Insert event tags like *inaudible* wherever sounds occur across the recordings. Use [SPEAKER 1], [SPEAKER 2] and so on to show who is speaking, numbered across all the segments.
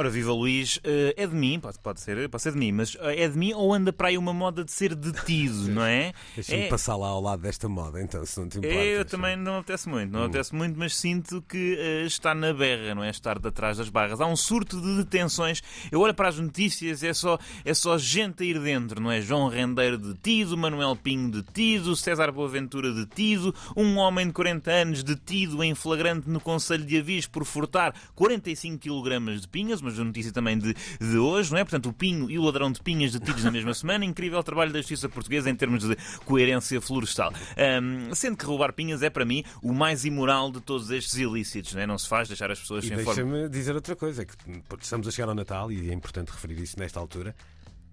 [SPEAKER 1] Ora, viva Luís, eh, é de mim, pode, pode, ser, pode ser de mim, mas eh, é de mim ou anda para aí uma moda de ser detido, não é?
[SPEAKER 2] Deixa-me
[SPEAKER 1] é...
[SPEAKER 2] passar lá ao lado desta moda, então, se não te importas.
[SPEAKER 1] Eu também não apetece muito, não hum. apetece muito, mas sinto que uh, está na berra, não é? Estar de atrás das barras. Há um surto de detenções. Eu olho para as notícias, é só, é só gente a ir dentro, não é? João Rendeiro detido, Manuel Pinho detido, César Boaventura detido, um homem de 40 anos detido em flagrante no Conselho de Avis por furtar 45 kg de pinhas, mas a notícia também de, de hoje, não é? Portanto, o Pinho e o ladrão de pinhas detidos na mesma *laughs* semana. Incrível trabalho da Justiça Portuguesa em termos de coerência florestal. Um, sendo que roubar pinhas é, para mim, o mais imoral de todos estes ilícitos, não é? Não se faz deixar as pessoas
[SPEAKER 2] e
[SPEAKER 1] sem
[SPEAKER 2] forma. Deixa-me dizer outra coisa, é que estamos a chegar ao Natal e é importante referir isso nesta altura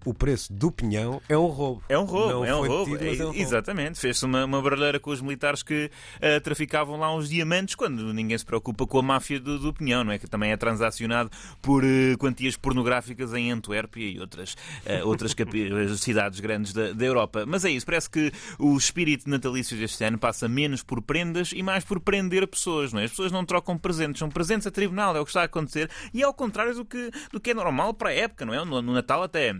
[SPEAKER 2] o preço do pinhão é um roubo.
[SPEAKER 1] É um roubo, não é um roubo. Detido, é um roubo. Exatamente. Fez-se uma, uma barulheira com os militares que uh, traficavam lá uns diamantes quando ninguém se preocupa com a máfia do, do pinhão, não é? Que também é transacionado por uh, quantias pornográficas em Antuérpia e outras, uh, outras *laughs* cidades grandes da, da Europa. Mas é isso, parece que o espírito natalício deste ano passa menos por prendas e mais por prender pessoas, não é? As pessoas não trocam presentes, são presentes a tribunal, é o que está a acontecer e é ao contrário do que, do que é normal para a época, não é? No, no Natal até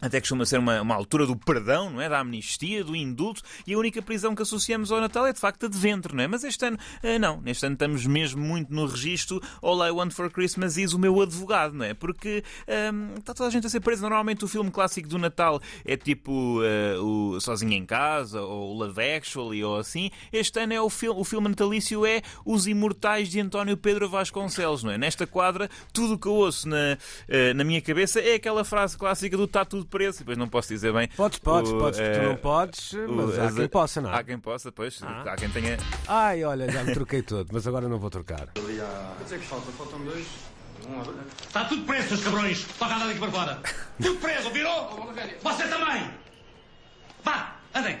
[SPEAKER 1] até costuma ser uma, uma, altura do perdão, não é? Da amnistia, do indulto, e a única prisão que associamos ao Natal é de facto a de ventre, não é? Mas este ano, uh, não. Neste ano estamos mesmo muito no registro All I Want for Christmas is o meu advogado, não é? Porque um, ehm, está toda a gente a ser presa. Normalmente o filme clássico do Natal é tipo uh, o Sozinho em Casa, ou Love Actually, ou assim. Este ano é o, fil o filme natalício é Os Imortais de António Pedro Vasconcelos, não é? Nesta quadra, tudo o que eu ouço na, uh, na minha cabeça é aquela frase clássica do de preço, depois não posso dizer bem.
[SPEAKER 2] Podes, podes, o, podes, tu não eh, podes, mas o, há quem possa, não
[SPEAKER 1] é? Há quem possa, pois, ah. há quem tenha.
[SPEAKER 2] Ai, olha, já me troquei todo, mas agora não vou trocar.
[SPEAKER 3] Quantos é que falta? Faltam dois. Está tudo preso, seus cabrões! Toca andar daqui para fora! Tudo preso, virou? Você também! Vá, andem!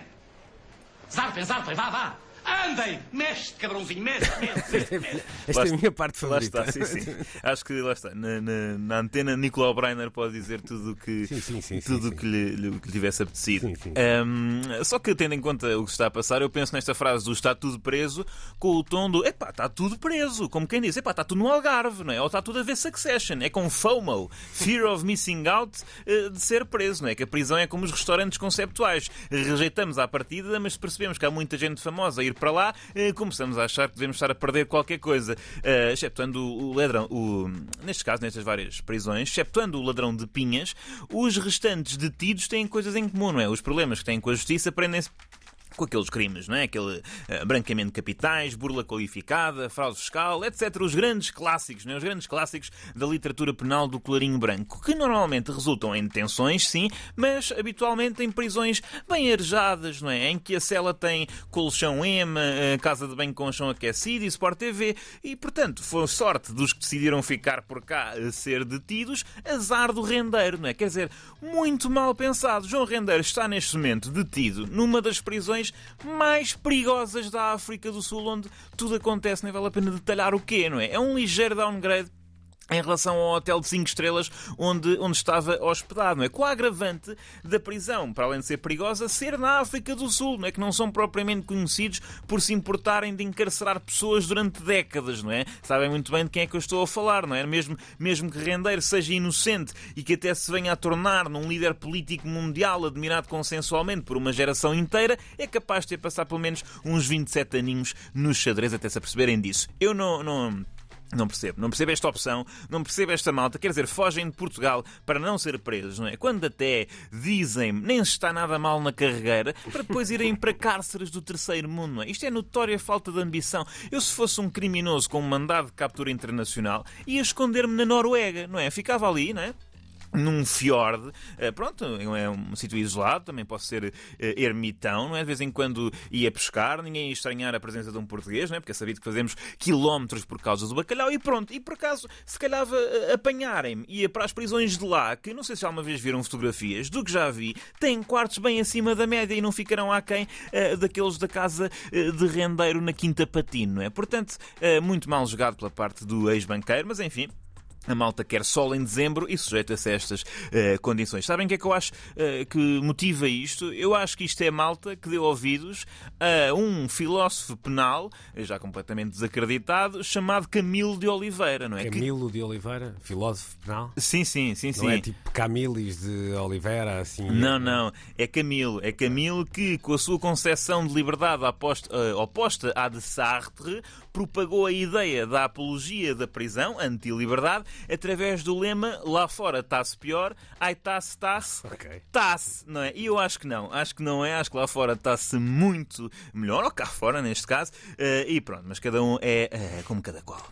[SPEAKER 3] Zarpem, zarpem, vá, vá! Andem! Mexe, cabrãozinho, mexe, mexe, mexe.
[SPEAKER 2] Esta é a minha parte favorita.
[SPEAKER 1] Lá está, sim, sim. Acho que lá está. Na, na, na antena, Nicolau Breiner pode dizer tudo o que, sim, sim, sim, tudo que lhe, lhe, tivesse apetecido. Um, só que, tendo em conta o que está a passar, eu penso nesta frase do está tudo preso com o tom do epá, está tudo preso. Como quem diz, epá, está tudo no Algarve, não é? Ou está tudo a ver Succession. É com FOMO, Fear of Missing Out, uh, de ser preso, não é? Que a prisão é como os restaurantes conceptuais. Rejeitamos à partida, mas percebemos que há muita gente famosa a ir para lá, eh, começamos a achar que devemos estar a perder qualquer coisa. Uh, exceptuando o ladrão, o, neste caso, nestas várias prisões, exceptuando o ladrão de pinhas, os restantes detidos têm coisas em comum, não é? Os problemas que têm com a justiça prendem-se com aqueles crimes, não é? Aquele uh, branqueamento de capitais, burla qualificada, fraude fiscal, etc. Os grandes clássicos, não é? Os grandes clássicos da literatura penal do clarinho branco, que normalmente resultam em detenções, sim, mas habitualmente em prisões bem arejadas, não é? Em que a cela tem colchão EMA, eh, casa de banho com chão aquecido e Sport TV, e portanto foi sorte dos que decidiram ficar por cá a ser detidos, azar do rendeiro, não é? Quer dizer, muito mal pensado. João Rendeiro está neste momento detido numa das prisões regiões mais perigosas da África do Sul, onde tudo acontece, nem vale a pena detalhar o quê, não é? É um ligeiro downgrade em relação ao hotel de 5 estrelas onde, onde estava hospedado, não é? Com a agravante da prisão, para além de ser perigosa, ser na África do Sul, não é? Que não são propriamente conhecidos por se importarem de encarcerar pessoas durante décadas, não é? Sabem muito bem de quem é que eu estou a falar, não é? Mesmo, mesmo que Rendeiro seja inocente e que até se venha a tornar num líder político mundial admirado consensualmente por uma geração inteira, é capaz de ter passado pelo menos uns 27 aninhos no xadrez até se aperceberem disso. Eu não... não não percebo, não percebo esta opção, não percebo esta malta. Quer dizer, fogem de Portugal para não ser presos, não é? Quando até dizem nem se está nada mal na carreira, para depois irem para cárceres do terceiro mundo, não é? Isto é notória falta de ambição. Eu, se fosse um criminoso com um mandado de captura internacional, ia esconder-me na Noruega, não é? Ficava ali, não é? Num fiord, eh, pronto, é um sítio isolado, também posso ser eh, ermitão, não é? De vez em quando ia pescar, ninguém ia estranhar a presença de um português, não é? Porque é sabido que fazemos quilómetros por causa do bacalhau e pronto. E por acaso, se calhar eh, apanharem-me, ia para as prisões de lá, que não sei se alguma vez viram fotografias, do que já vi, têm quartos bem acima da média e não ficarão aquém uh, daqueles da casa de rendeiro na Quinta Patino, não é? Portanto, muito mal jogado pela parte do ex-banqueiro, mas enfim, a malta quer sol em dezembro e sujeita-se a estas uh, condições. Sabem o que é que eu acho uh, que motiva isto? Eu acho que isto é malta que deu ouvidos a um filósofo penal, já completamente desacreditado, chamado Camilo de Oliveira, não é?
[SPEAKER 2] Camilo de Oliveira, filósofo penal?
[SPEAKER 1] Sim, sim, sim,
[SPEAKER 2] sim.
[SPEAKER 1] Não
[SPEAKER 2] é tipo Camilis de Oliveira, assim?
[SPEAKER 1] Não, não. É Camilo. É Camilo que, com a sua concepção de liberdade oposta, uh, oposta à de Sartre, propagou a ideia da apologia da prisão, anti-liberdade, através do lema lá fora está-se pior, ai está-se, está-se, está-se, não é? E eu acho que não, acho que não é, acho que lá fora está-se muito melhor, ou cá fora neste caso, uh, e pronto, mas cada um é uh, como cada qual.